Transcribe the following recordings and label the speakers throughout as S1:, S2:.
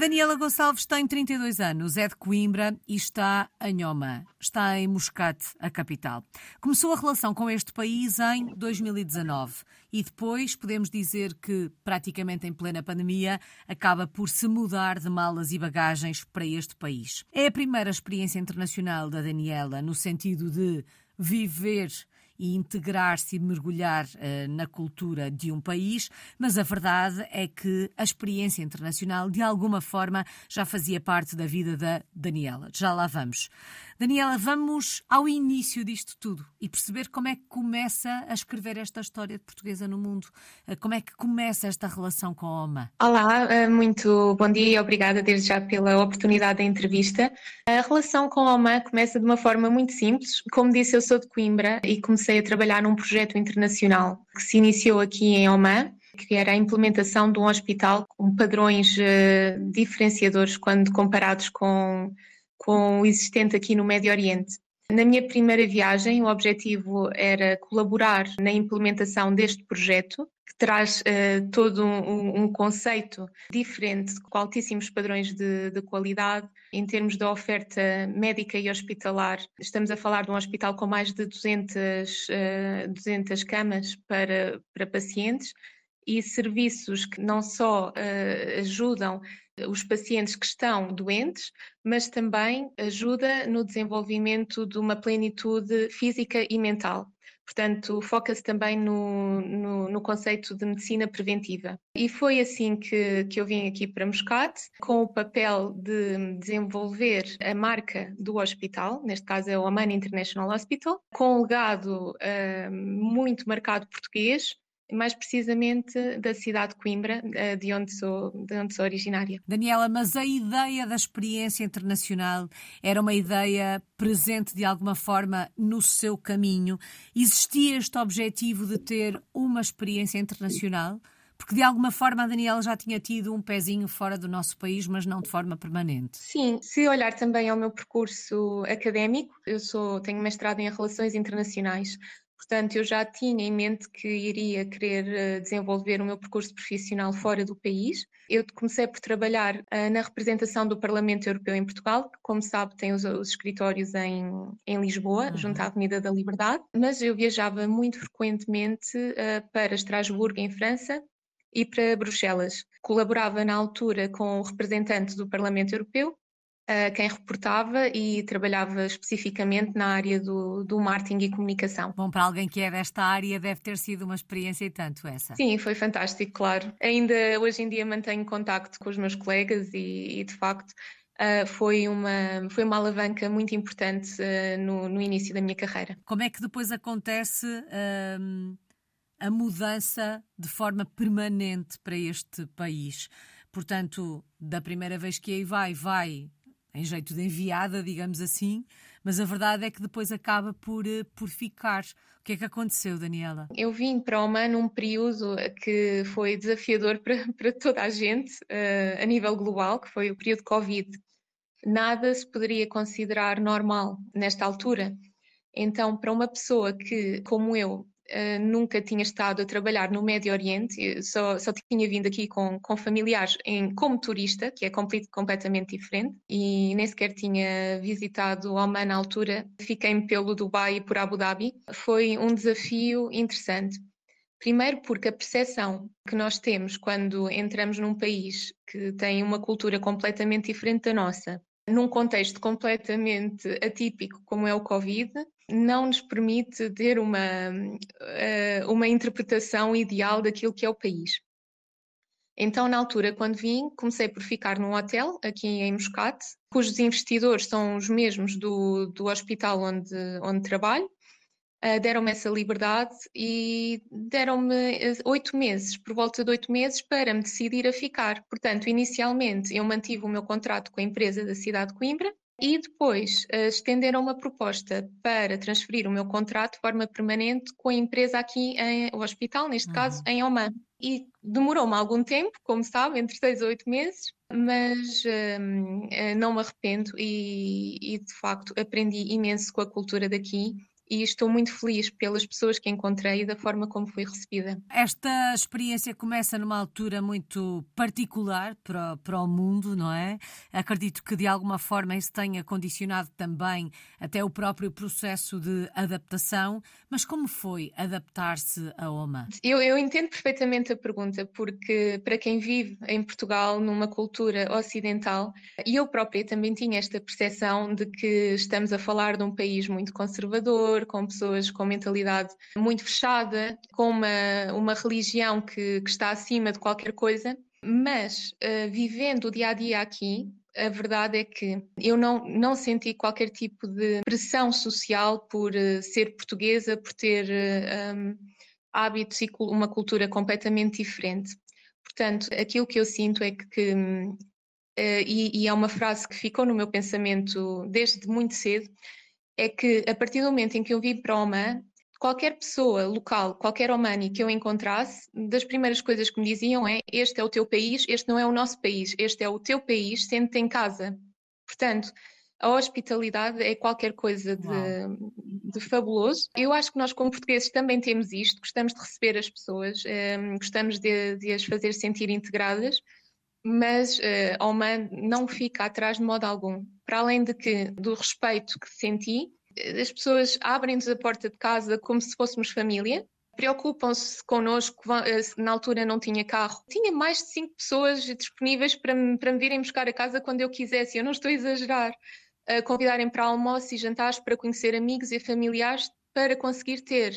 S1: Daniela Gonçalves tem 32 anos, é de Coimbra e está em Oman. Está em Muscat, a capital. Começou a relação com este país em 2019 e depois podemos dizer que, praticamente em plena pandemia, acaba por se mudar de malas e bagagens para este país. É a primeira experiência internacional da Daniela no sentido de viver e integrar-se e mergulhar uh, na cultura de um país, mas a verdade é que a experiência internacional, de alguma forma, já fazia parte da vida da Daniela. Já lá vamos. Daniela, vamos ao início disto tudo e perceber como é que começa a escrever esta história de portuguesa no mundo. Uh, como é que começa esta relação com a OMA?
S2: Olá, uh, muito bom dia e obrigada desde já pela oportunidade da entrevista. A relação com a OMA começa de uma forma muito simples. Como disse, eu sou de Coimbra e comecei comecei a trabalhar num projeto internacional que se iniciou aqui em Oman, que era a implementação de um hospital com padrões uh, diferenciadores quando comparados com, com o existente aqui no Médio Oriente. Na minha primeira viagem, o objetivo era colaborar na implementação deste projeto, que traz uh, todo um, um, conceito diferente, com altíssimos padrões de, de, qualidade, em termos da oferta médica e hospitalar. Estamos a falar de um hospital com mais de 200, uh, 200 camas para, para pacientes e serviços que não só uh, ajudam os pacientes que estão doentes, mas também ajuda no desenvolvimento de uma plenitude física e mental. Portanto, foca-se também no, no, no, conceito de medicina preventiva. E foi assim que, que eu vim aqui para Muscat, com o papel de desenvolver a marca do hospital, neste caso é o Oman International Hospital, com um legado uh, muito marcado português, mais precisamente da cidade de Coimbra, eh, de onde sou, de onde sou originária.
S1: Daniela, mas a ideia da experiência internacional era uma ideia presente de alguma forma no seu caminho? Existia este objetivo de ter uma experiência internacional? Porque de alguma forma a Daniela já tinha tido um pezinho fora do nosso país, mas não de forma permanente.
S2: Sim, se olhar também ao meu percurso académico, eu sou, tenho mestrado em Relações Internacionais, Portanto, eu já tinha em mente que iria querer eh, desenvolver o meu percurso profissional fora do país. Eu comecei por trabalhar uh, na representação do Parlamento Europeu em Portugal, que, como sabe, tem os, os escritórios em, em Lisboa, uhum. junto à Avenida da Liberdade, mas eu viajava muito frequentemente uh, para Estrasburgo, em França, e para Bruxelas. Colaborava na altura com o representante do Parlamento Europeu quem reportava e trabalhava especificamente na área do, do marketing e comunicação.
S1: Bom, para alguém que é desta área, deve ter sido uma experiência e tanto essa.
S2: Sim, foi fantástico, claro. Ainda hoje em dia mantenho contacto com os meus colegas e, e de facto, Uh, foi, uma, foi uma alavanca muito importante uh, no, no, início da minha carreira.
S1: Como é que depois acontece uh, a mudança de forma permanente para este país? Portanto, da primeira vez que aí vai, vai em jeito de enviada, digamos assim, mas a verdade é que depois acaba por, eh, por ficar. O que é que aconteceu, Daniela?
S2: Eu vim para Oman num período que foi desafiador para, para toda a gente, uh, a nível global, que foi o período Covid. Nada se poderia considerar normal nesta altura. Então, para uma pessoa que, como eu, Uh, nunca tinha estado a trabalhar no Médio Oriente, só, só tinha vindo aqui com, com familiares em, como turista, que é completamente diferente, e nem sequer tinha visitado Oman na altura. Fiquei pelo Dubai e por Abu Dhabi. Foi um desafio interessante. Primeiro, porque a percepção que nós temos quando entramos num país que tem uma cultura completamente diferente da nossa, num contexto completamente atípico como é o Covid, não nos permite ter uma, eh, uma interpretação ideal daquilo que é o país. Então, na altura, quando vim, comecei por ficar num hotel aqui em Muscat, cujos investidores são os mesmos do, do hospital onde, onde trabalho. Uh, deram-me essa liberdade e deram-me eh, oito meses, por volta de oito meses, para me decidir a ficar. Portanto, inicialmente eu mantive o meu contrato com a empresa da cidade de Coimbra, e depois uh, estenderam uma proposta para transferir o meu contrato de forma permanente com a empresa aqui, em, o hospital, neste uhum. caso, em Oman. E demorou-me algum tempo, como sabe, entre seis ou oito meses, mas uh, não me arrependo e, e, de facto aprendi imenso com a cultura daqui e estou muito feliz pelas pessoas que encontrei e da forma como fui recebida.
S1: Esta experiência começa numa altura muito particular para, para o mundo, não é? Acredito que de alguma forma isso tenha condicionado também até o próprio processo de adaptação, mas como foi adaptar-se a OMA?
S2: Eu, eu entendo perfeitamente a pergunta, porque para quem vive em Portugal numa cultura ocidental, e eu própria também tinha esta percepção de que estamos a falar de um país muito conservador, com pessoas com mentalidade muito fechada, com uma, uma religião que, que está acima de qualquer coisa, mas uh, vivendo o dia a dia aqui, a verdade é que eu não, não senti qualquer tipo de pressão social por uh, ser portuguesa, por ter uh, um, hábitos e uma cultura completamente diferente. Portanto, aquilo que eu sinto é que, que uh, e, e é uma frase que ficou no meu pensamento desde muito cedo, é que a partir do momento em que eu vim para Oman, qualquer pessoa local, qualquer Omani que eu encontrasse, das primeiras coisas que me diziam é: Este é o teu país, este não é o nosso país, este é o teu país, sente em casa. Portanto, a hospitalidade é qualquer coisa de, de, fabuloso. Eu acho que nós, como portugueses, também temos isto, gostamos de receber as pessoas, ehm, gostamos de, de, as fazer sentir integradas, mas uh, Oman não fica atrás de modo algum. Para além de que, do respeito que senti, as pessoas abrem-nos a porta de casa como se fôssemos família, preocupam-se connosco, eh, na altura não tinha carro. Tinha mais de cinco pessoas disponíveis para me, para me virem buscar a casa quando eu quisesse, eu não estou a exagerar. A convidarem para almoço e jantares para conhecer amigos e familiares para conseguir ter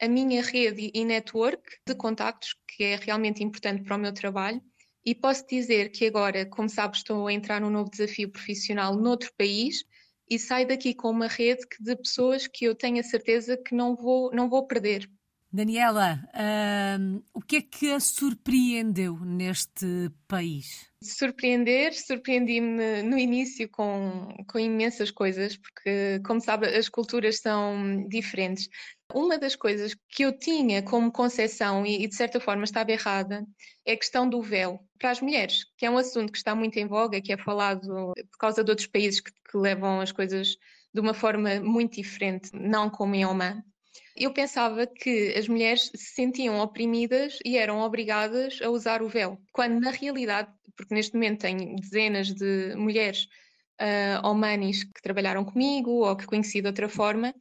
S2: a minha rede e network de contactos, que é realmente importante para o meu trabalho. E posso dizer que agora, como sabes, estou a entrar num novo desafio profissional noutro país e saio daqui com uma rede de pessoas que eu tenho a certeza que não vou, não vou perder.
S1: Daniela, o que é que a surpreendeu neste país?
S2: Surpreender, surpreendi-me no início com, com imensas coisas, porque, como sabe, as culturas são diferentes. Uma das coisas que eu tinha como concepção, e, de certa forma estava errada, é a questão do véu para as mulheres, que é um assunto que está muito em voga, que é falado por causa de outros países que, que levam as coisas de uma forma muito diferente, não como em Oman. Eu pensava que as mulheres se sentiam oprimidas e eram obrigadas a usar o véu, quando na realidade, porque neste momento tenho dezenas de mulheres uh, omanis que trabalharam comigo ou que conheci de outra forma,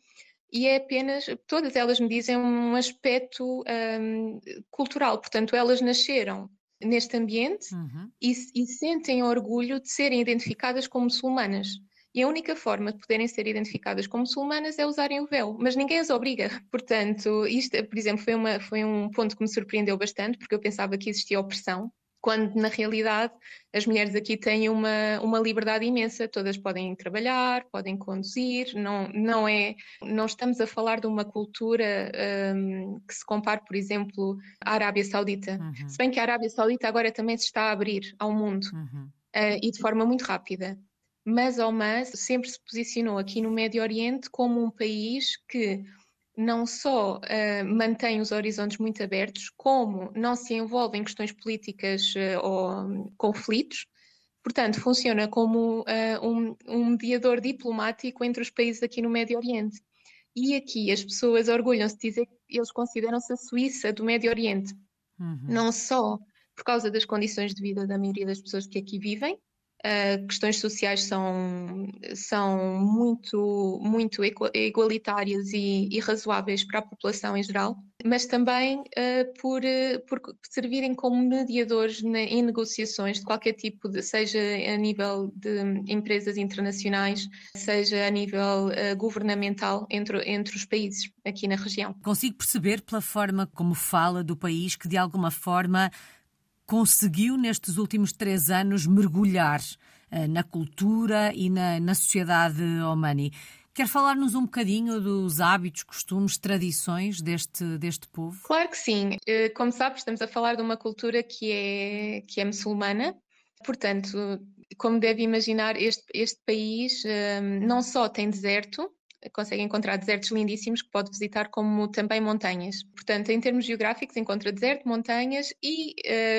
S2: e é apenas, todas elas me dizem um aspecto um, cultural, portanto, elas nasceram neste ambiente uhum. e, e, sentem orgulho de serem identificadas como muçulmanas. E a única forma de poderem ser identificadas como muçulmanas é usarem o véu, mas ninguém as obriga. Portanto, isto, por exemplo, foi, uma, foi um ponto que me surpreendeu bastante, porque eu pensava que existia opressão quando na realidade as mulheres aqui têm uma, uma liberdade imensa, todas podem trabalhar, podem conduzir, não, não é, não estamos a falar de uma cultura um, que se compare, por exemplo, à Arábia Saudita, uhum. se bem que a Arábia Saudita agora também se está a abrir ao mundo uhum. uh, e de forma muito rápida. Mas Oman sempre se posicionou aqui no Médio Oriente como um país que não só uh, mantém os horizontes muito abertos, como não se envolve em questões políticas uh, ou conflitos. Portanto, funciona como uh, um, um, mediador diplomático entre os países aqui no Médio Oriente. E aqui as pessoas orgulham-se de dizer que eles consideram-se a Suíça do Médio Oriente. Uhum. Não só por causa das condições de vida da maioria das pessoas que aqui vivem, Uh, questões sociais são, são muito, muito igualitárias e, e razoáveis para a população em geral, mas também uh, por, uh, por servirem como mediadores na, em negociações de qualquer tipo, de, seja a nível de empresas internacionais, seja a nível governamental entre, entre os países aqui na região.
S1: Consigo perceber pela forma como fala do país que de alguma forma conseguiu, nestes últimos três anos, mergulhar uh, na cultura e na, na sociedade omani. Quer falar-nos um bocadinho dos hábitos, costumes, tradições deste, deste povo?
S2: Claro que sim. Eh, como sabes, estamos a falar de uma cultura que é, que é muçulmana. Portanto, como deve imaginar, este, este país eh, não só tem deserto, consegue encontrar desertos lindíssimos que pode visitar, como também montanhas. Portanto, em termos geográficos, encontra deserto, montanhas e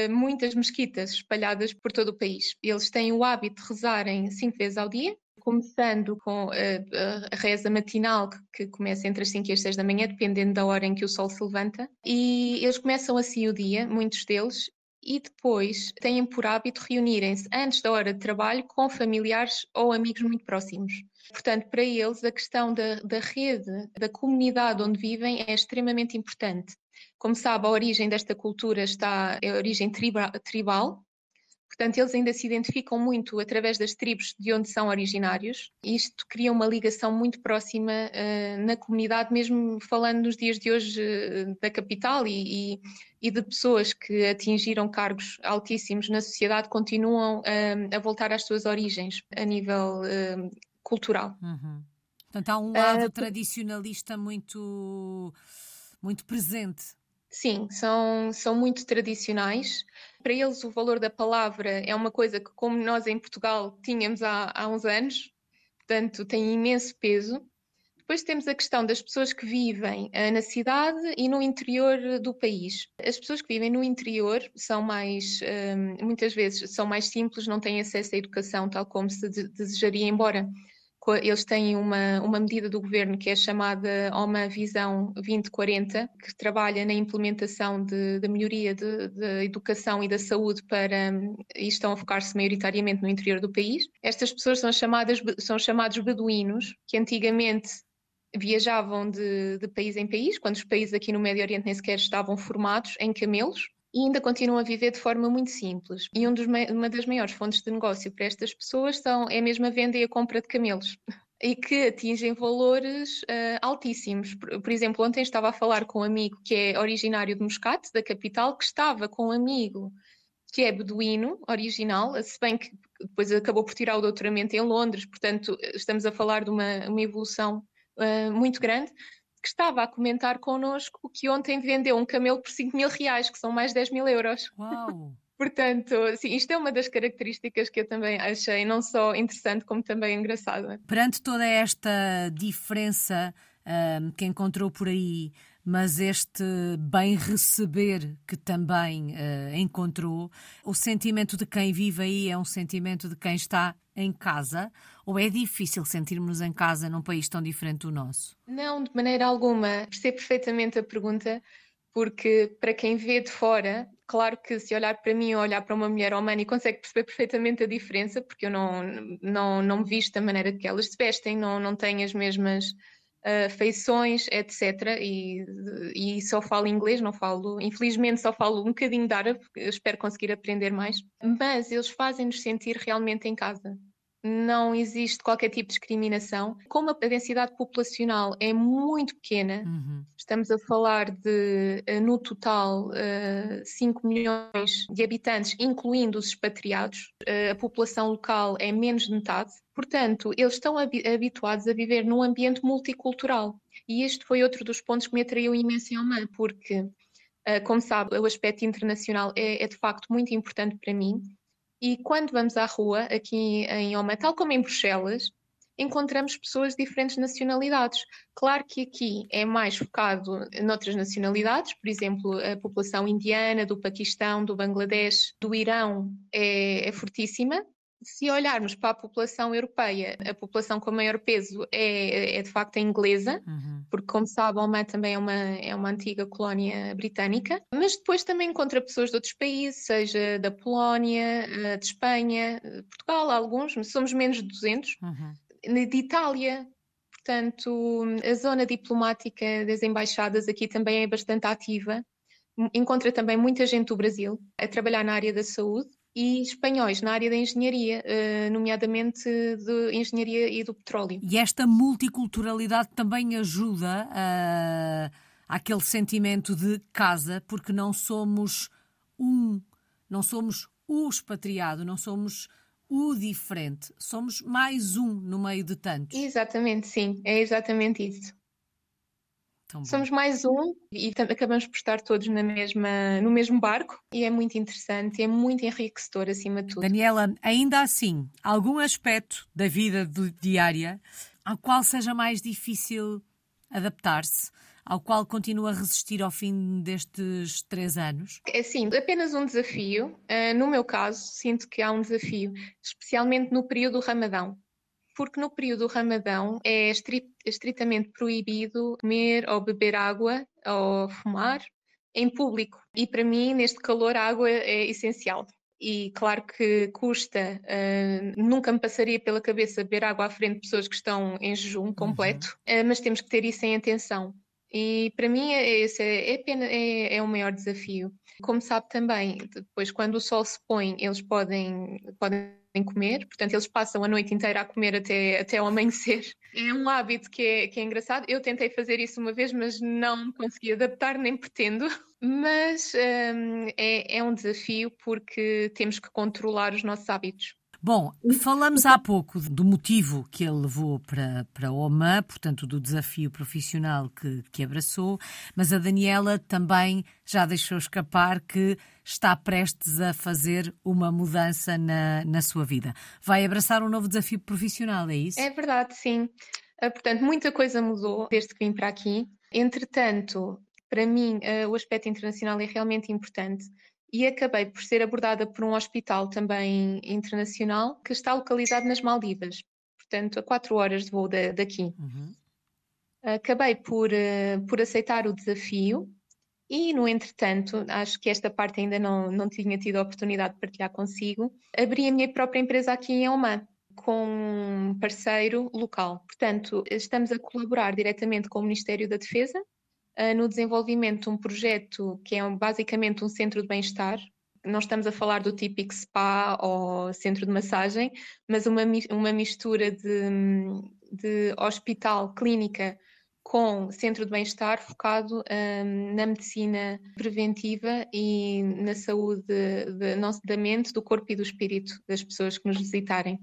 S2: uh, muitas mesquitas espalhadas por todo o país. Eles têm o hábito de rezarem cinco vezes ao dia, começando com a, a reza matinal, que, que, começa entre as 5 e as 6 da manhã, dependendo da hora em que o sol se levanta. E eles começam assim o dia, muitos deles, e depois têm por hábito reunirem-se antes da hora de trabalho com familiares ou amigos muito próximos. Portanto, para eles, a questão da, da rede, da comunidade onde vivem é extremamente importante. Como sabe, a origem desta cultura está, é a origem tribal, Portanto, eles ainda se identificam muito através das tribos de onde são originários. Isto cria uma ligação muito próxima uh, na comunidade, mesmo falando nos dias de hoje uh, da capital e, e, e, de pessoas que atingiram cargos altíssimos na sociedade, continuam uh, a voltar às suas origens a nível cultural.
S1: Uhum. Portanto, há um lado tradicionalista muito, muito presente.
S2: Sim, são, são muito tradicionais para eles o valor da palavra é uma coisa que, como nós em Portugal tínhamos há, há uns anos, portanto tem imenso peso. Depois temos a questão das pessoas que vivem uh, na cidade e no interior do país. As pessoas que vivem no interior são mais, uh, muitas vezes, são mais simples, não têm acesso à educação tal como se desejaria, embora eles têm uma, uma medida do governo que é chamada OMA Visão 2040, que trabalha na implementação da melhoria da educação e da saúde para, e estão a focar-se maioritariamente no interior do país. Estas pessoas são, chamadas, são chamados beduínos, que antigamente viajavam de, de país em país, quando os países aqui no Médio Oriente nem sequer estavam formados em camelos, e ainda continuam a viver de forma muito simples. E um dos, uma das maiores fontes de negócio para estas pessoas são, é mesmo a venda e a compra de camelos. E que atingem valores uh, altíssimos. Por, por, exemplo, ontem estava a falar com um amigo que é originário de Muscat, da capital, que estava com um amigo que é beduíno, original, se bem que depois acabou por tirar o doutoramento em Londres, portanto, estamos a falar de uma, uma evolução uh, muito grande que estava a comentar connosco que ontem vendeu um camelo por 5 mil reais, que são mais 10 mil euros.
S1: Uau!
S2: Portanto, sim, isto é uma das características que eu também achei não só interessante como também engraçada.
S1: Perante toda esta diferença um, que encontrou por aí, mas este bem receber que também uh, encontrou, o sentimento de quem vive aí é um sentimento de quem está em casa? Ou é difícil sentirmos-nos em casa num país tão diferente do nosso?
S2: Não, de maneira alguma. Percebo perfeitamente a pergunta, porque para quem vê de fora, claro que se olhar para mim ou olhar para uma mulher romana consegue perceber perfeitamente a diferença, porque eu não, não, não me visto da maneira que elas se vestem, não, não tenho as mesmas uh, feições, etc. E, e só falo inglês, não falo, infelizmente só falo um bocadinho de árabe, espero conseguir aprender mais, mas eles fazem-nos sentir realmente em casa não existe qualquer tipo de discriminação. Como a densidade populacional é muito pequena, uhum. estamos a falar de, eh, no total, 5 eh, milhões de habitantes, incluindo os expatriados, a população local é menos de metade, portanto, eles estão habituados a viver num ambiente multicultural. E este foi outro dos pontos que me atraiu imenso em Oman, porque, eh, como sabe, o aspecto internacional é, é de facto muito importante para mim e quando vamos à rua, aqui em Oma, tal como em Bruxelas, encontramos pessoas de diferentes nacionalidades. Claro que aqui é mais focado noutras nacionalidades, por exemplo, a população indiana, do Paquistão, do Bangladesh, do Irão é, é fortíssima, se olharmos para a população europeia, a população com maior peso é, é de facto a inglesa, uhum. porque, como sabe, Oman também é uma, é uma antiga colónia britânica, mas depois também encontra pessoas de outros países, seja da Polónia, eh, de Espanha, Portugal, alguns, somos menos de 200, uhum. de Itália. Portanto, a zona diplomática das embaixadas aqui também é bastante ativa. Encontra também muita gente do Brasil a trabalhar na área da saúde e espanhóis na área da engenharia, eh, nomeadamente de engenharia e do petróleo.
S1: E esta multiculturalidade também ajuda a, aquele sentimento de casa, porque não somos um, não somos o expatriado, não somos o diferente, somos mais um no meio de tantos.
S2: Exatamente, sim, é exatamente isso. Somos mais um e acabamos por estar todos na mesma, no mesmo barco e é muito interessante, é muito enriquecedor acima de tudo.
S1: Daniela, ainda assim, algum aspecto da vida diária ao qual seja mais difícil adaptar-se? Ao qual continua a resistir ao fim destes três anos?
S2: É sim, apenas um desafio. Uh, no meu caso, sinto que há um desafio, especialmente no período do Ramadão porque no período do Ramadão é estritamente proibido comer ou beber água ou fumar em público. E para mim, neste calor, a água é essencial. E claro que custa, uh, nunca me passaria pela cabeça beber água à frente de pessoas que estão em jejum completo, uhum. uh, mas temos que ter isso em atenção. E para mim esse é, é, é, é o maior desafio. Como sabe também, depois quando o sol se põe, eles podem, podem comer, portanto eles passam a noite inteira a comer até, até ao amanhecer. É um hábito que é, que é engraçado. Eu tentei fazer isso uma vez, mas não consegui adaptar, nem pretendo. Mas um, é, é um desafio porque temos que controlar os nossos hábitos.
S1: Bom, falamos há pouco do motivo que ele levou para, para Oman, portanto, do desafio profissional que, que abraçou, mas a Daniela também já deixou escapar que está prestes a fazer uma mudança na, na sua vida. Vai abraçar um novo desafio profissional, é isso?
S2: É verdade, sim. Ah, portanto, muita coisa mudou desde que vim para aqui. Entretanto, para mim, ah, o aspecto internacional é realmente importante e acabei por ser abordada por um hospital também internacional que está localizado nas Maldivas, portanto, a quatro horas de voo da, daqui. Uhum. Acabei por, uh, por aceitar o desafio e, no entretanto, acho que esta parte ainda não, não tinha tido a oportunidade de partilhar consigo, abri a minha própria empresa aqui em Oman com um parceiro local. Portanto, estamos a colaborar diretamente com o Ministério da Defesa uh, no desenvolvimento de um projeto que é basicamente um centro de bem-estar. Não estamos a falar do típico spa ou centro de massagem, mas uma, uma mistura de, de hospital, clínica com centro de bem-estar focado um, na medicina preventiva e na saúde de, de, da mente, do corpo e do espírito das pessoas que nos visitarem.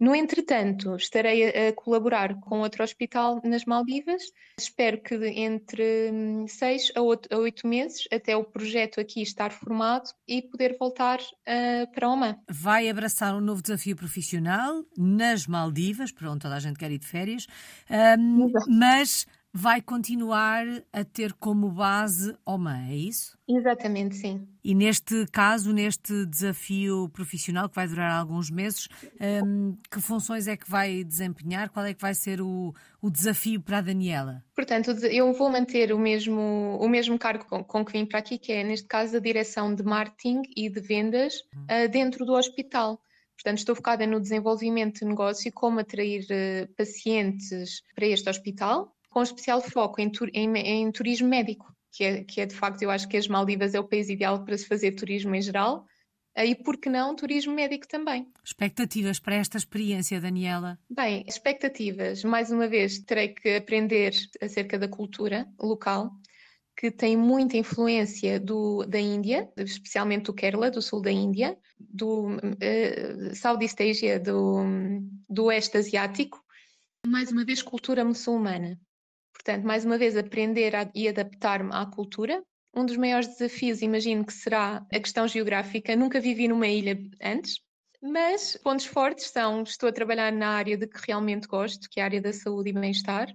S2: No entretanto, estarei a, colaborar com outro hospital nas Maldivas. Espero que entre hum, seis a oito meses, até o projeto aqui estar formado e poder voltar uh, para Oman.
S1: Vai abraçar um novo desafio profissional nas Maldivas, para onde toda a gente quer ir de férias, um, mas vai continuar a ter como base Oman, é isso?
S2: Exatamente, sim.
S1: E neste caso, neste desafio profissional que vai durar alguns meses, um, que funções é que vai desempenhar? Qual é que vai ser o, o desafio para a Daniela?
S2: Portanto, eu vou manter o mesmo, o mesmo cargo com, com que vim para aqui, que é, neste caso, a direção de marketing e de vendas uh, dentro do hospital. Portanto, estou focada no desenvolvimento de negócio, como atrair uh, pacientes para este hospital, com especial foco em, em, em turismo médico, que é, que é de facto, eu acho que as Maldivas é o país ideal para se fazer turismo em geral, e por que não turismo médico também.
S1: Expectativas para esta experiência, Daniela?
S2: Bem, expectativas. Mais uma vez, terei que aprender acerca da cultura local, que tem muita influência do, da Índia, especialmente do Kerala, do sul da Índia, do uh, Southeast Asia, do, do oeste asiático. Mais uma vez, cultura muçulmana. Portanto, mais uma vez, aprender a, e adaptar-me à cultura. Um dos maiores desafios, imagino que será a questão geográfica. Nunca vivi numa ilha antes, mas pontos fortes são: estou a trabalhar na área de que realmente gosto, que é a área da saúde e bem-estar,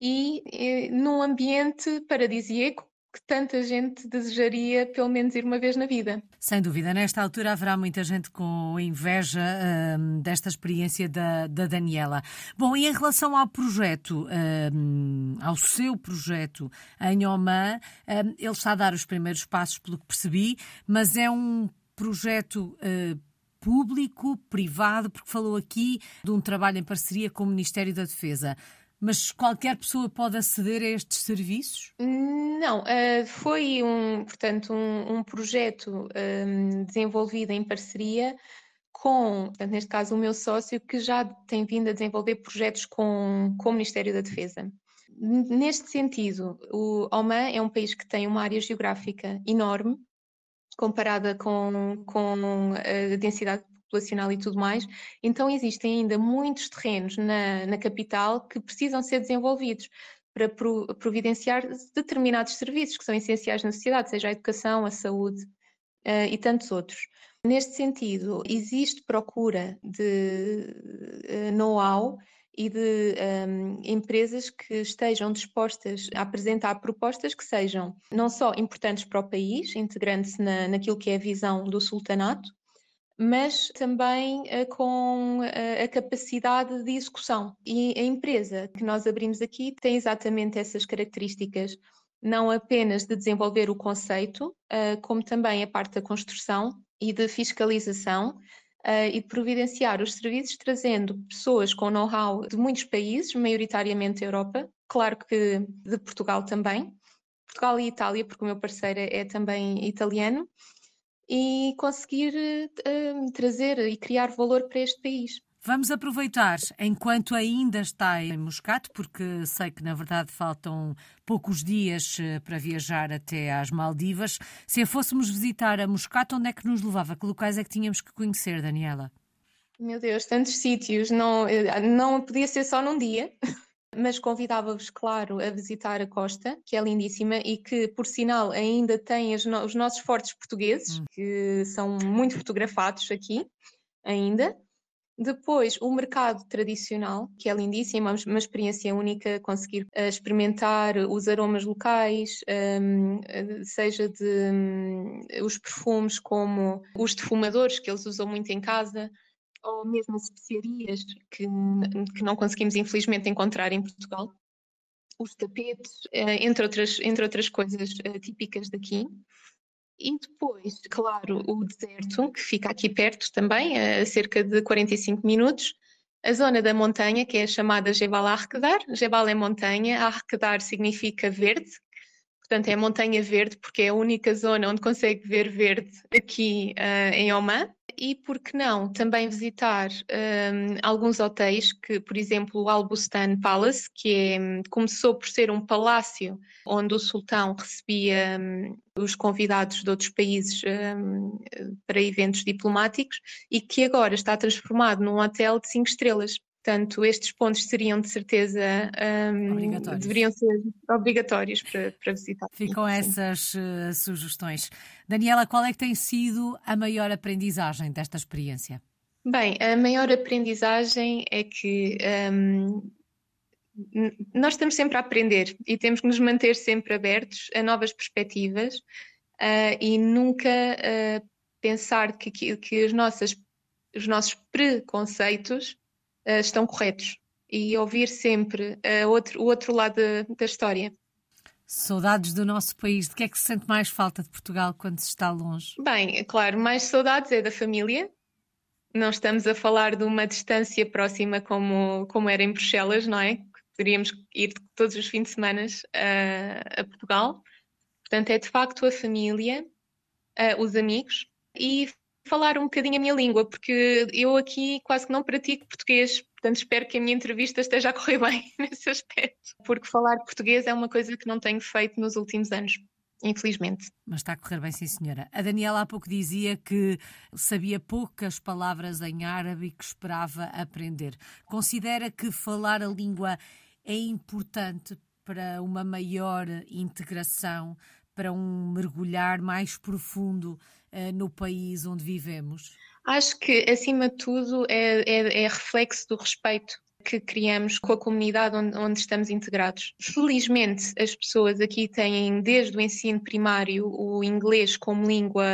S2: e, e num ambiente paradisíaco que tanta gente desejaria pelo menos ir uma vez na vida.
S1: Sem dúvida, nesta altura haverá muita gente com inveja hum, desta experiência da, da, Daniela. Bom, e em relação ao projeto, hum, ao seu projeto em Oman, hum, ele está a dar os primeiros passos, pelo que percebi, mas é um projeto. Uh, público, privado, porque falou aqui de um trabalho em parceria com o Ministério da Defesa. Mas qualquer pessoa pode aceder a estes serviços?
S2: Não, uh, foi um, portanto, um, um projeto um, desenvolvido em parceria com, portanto, neste caso, o meu sócio, que já tem vindo a desenvolver projetos com, com o Ministério da Defesa. Neste sentido, o Oman é um país que tem uma área geográfica enorme, comparada com, com a densidade populacional e tudo mais. Então, existem ainda muitos terrenos na, na capital que precisam ser desenvolvidos para providenciar determinados serviços que são essenciais na sociedade, seja a educação, a saúde uh, e tantos outros. Neste sentido, existe procura de uh, know-how e de um, empresas que estejam dispostas a apresentar propostas que sejam não só importantes para o país, integrando-se na, naquilo que é a visão do sultanato, mas também uh, com uh, a capacidade de execução. E a empresa que nós abrimos aqui tem exatamente essas características, não apenas de desenvolver o conceito, uh, como também a parte da construção e de fiscalização. e de providenciar os serviços, trazendo pessoas com know-how de muitos países, maioritariamente Europa, claro que de Portugal também, Portugal e Itália, porque o meu parceiro é também italiano, e conseguir uh, trazer e criar valor para este país.
S1: Vamos aproveitar enquanto ainda está em Moscato, porque sei que na verdade faltam poucos dias eh, para viajar até às Maldivas. Se fôssemos visitar a Moscato, onde é que nos levava? Que locais é que tínhamos que conhecer, Daniela?
S2: Meu Deus, tantos sítios, não, não podia ser só num dia. mas convidava-vos, claro, a visitar a costa, que é lindíssima e que, por sinal, ainda tem no os nossos fortes portugueses, hum. que são muito fotografados aqui ainda. Depois, o mercado tradicional, que é lindíssimo, uma experiência única, conseguir uh, experimentar os aromas locais, um, seja de um, os perfumes como os defumadores que eles usam muito em casa, ou mesmo as especiarias que, que não conseguimos infelizmente encontrar em Portugal, os tapetes, eh, entre outras, entre outras coisas eh, típicas daqui. E depois, claro, o deserto, que fica aqui perto também, a cerca de 45 minutos. A zona da montanha, que é chamada Jebal Arquedar. Jebal é montanha, Arquedar significa verde, portanto é montanha verde, porque é a única zona onde consegue ver verde aqui uh, em Oman e por que não também visitar um, alguns hotéis que, por exemplo, o Al Bustan Palace, que é, começou por ser um palácio onde o sultão recebia um, os convidados de outros países um, para eventos diplomáticos e que agora está transformado num hotel de cinco estrelas. Portanto, estes pontos seriam de certeza um, deveriam ser obrigatórios para, para visitar.
S1: Ficam essas uh, sugestões. Daniela, qual é que tem sido a maior aprendizagem desta experiência?
S2: Bem, a maior aprendizagem é que um, nós estamos sempre a aprender e temos que nos manter sempre abertos a novas perspectivas uh, e nunca uh, pensar que, que, que as nossas, os nossos preconceitos uh, estão corretos e ouvir sempre uh, outro, o outro lado da, da história.
S1: Saudades do nosso país. De que é que se sente mais falta de Portugal quando se está longe?
S2: Bem, é claro, mais saudades é da família. Não estamos a falar de uma distância próxima como, como era em Bruxelas, não é? Poderíamos ir todos os fins de semana uh, a Portugal. Portanto, é de facto a família, uh, os amigos e falar um bocadinho a minha língua, porque eu aqui quase que não pratico português, portanto espero que a minha entrevista esteja a correr bem nesse aspecto, porque falar português é uma coisa que não tenho feito nos últimos anos. Infelizmente.
S1: Mas está a correr bem, sim, senhora. A Daniela há pouco dizia que sabia poucas palavras em árabe e que esperava aprender. Considera que falar a língua é importante para uma maior integração, para um mergulhar mais profundo uh, no país onde vivemos?
S2: Acho que, acima de tudo, é, é, é reflexo do respeito que criamos com a comunidade onde, onde, estamos integrados. Felizmente, as pessoas aqui têm, desde o ensino primário, o inglês como língua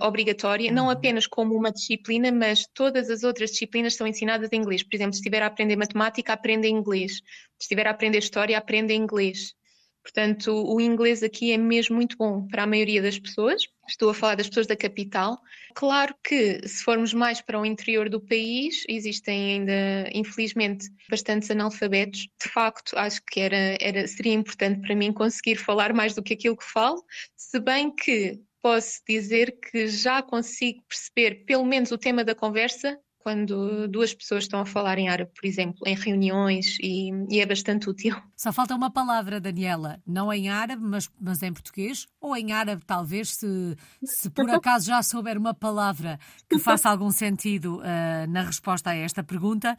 S2: obrigatória, não uhum. apenas como uma disciplina, mas todas as outras disciplinas são ensinadas em inglês. Por exemplo, se estiver a aprender matemática, aprende inglês. Se estiver a aprender história, aprende inglês. Portanto, o inglês aqui é mesmo muito bom para a maioria das pessoas. Estou a falar das pessoas da capital. Claro que, se formos mais para o interior do país, existem ainda, infelizmente, bastantes analfabetos. De facto, acho que era, era, seria importante para mim conseguir falar mais do que aquilo que falo, se bem que posso dizer que já consigo perceber pelo menos o tema da conversa quando duas pessoas estão a falar em árabe, por exemplo, em reuniões, e, e, é bastante útil.
S1: Só falta uma palavra, Daniela, não em árabe, mas, mas em português, ou em árabe, talvez, se, se por acaso já souber uma palavra que faça algum sentido uh, na resposta a esta pergunta,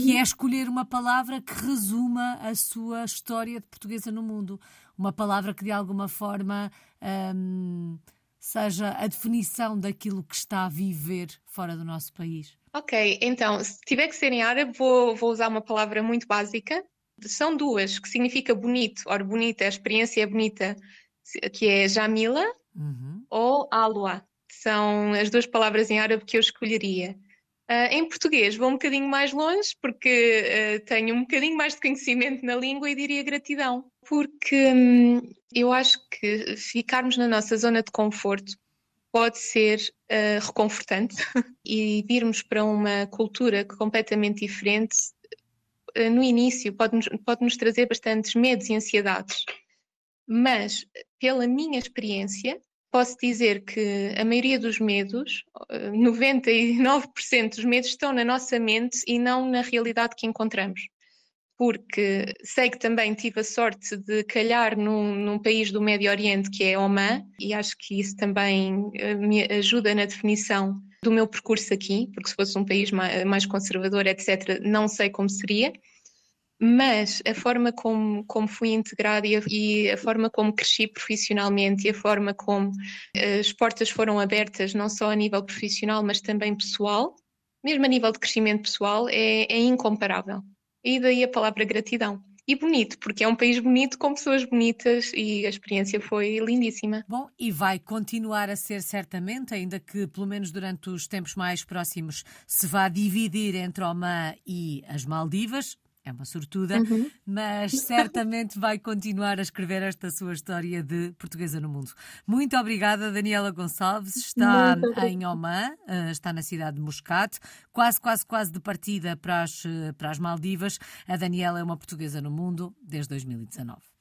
S1: que é escolher uma palavra que resuma a sua história de portuguesa no mundo. Uma palavra que de alguma forma. Um, seja a definição daquilo que está a viver fora do nosso país?
S2: Ok, então, se tiver que ser em árabe, vou, vou usar uma palavra muito básica. São duas, que significa bonito. Ora, bonita, a experiência é bonita, que é Jamila uhum. ou Alua. São as duas palavras em árabe que eu escolheria. Uh, em português vou um bocadinho mais longe, porque uh, tenho um bocadinho mais de conhecimento na língua e diria gratidão, porque hum, eu acho que ficarmos na nossa zona de conforto pode ser uh, reconfortante e virmos para uma cultura completamente diferente, no início pode-nos pode trazer bastantes medos e ansiedades. Mas, pela minha experiência, posso dizer que a maioria dos medos, 99% dos medos estão na nossa mente e não na realidade que encontramos. Porque sei que também tive a sorte de calhar num, num país do Médio Oriente que é Oman, e acho que isso também eh, me ajuda na definição do meu percurso aqui, porque se fosse um país mais conservador, etc., não sei como seria mas a forma como, como fui integrada e a, e a, forma como cresci profissionalmente e a forma como uh, as portas foram abertas, não só a nível profissional, mas também pessoal, mesmo a nível de crescimento pessoal, é, é incomparável. E daí a palavra gratidão. E bonito, porque é um país bonito com pessoas bonitas e a experiência foi lindíssima.
S1: Bom, e vai continuar a ser certamente, ainda que pelo menos durante os tempos mais próximos se vá dividir entre Oman e as Maldivas, é uma sortuda, uhum. mas certamente vai continuar a escrever esta sua história de portuguesa no mundo. Muito obrigada, Daniela Gonçalves. Está em Oman, eh, está na cidade de Muscat, quase, quase, quase de partida para as, eh, para as Maldivas. A Daniela é uma portuguesa no mundo desde 2019.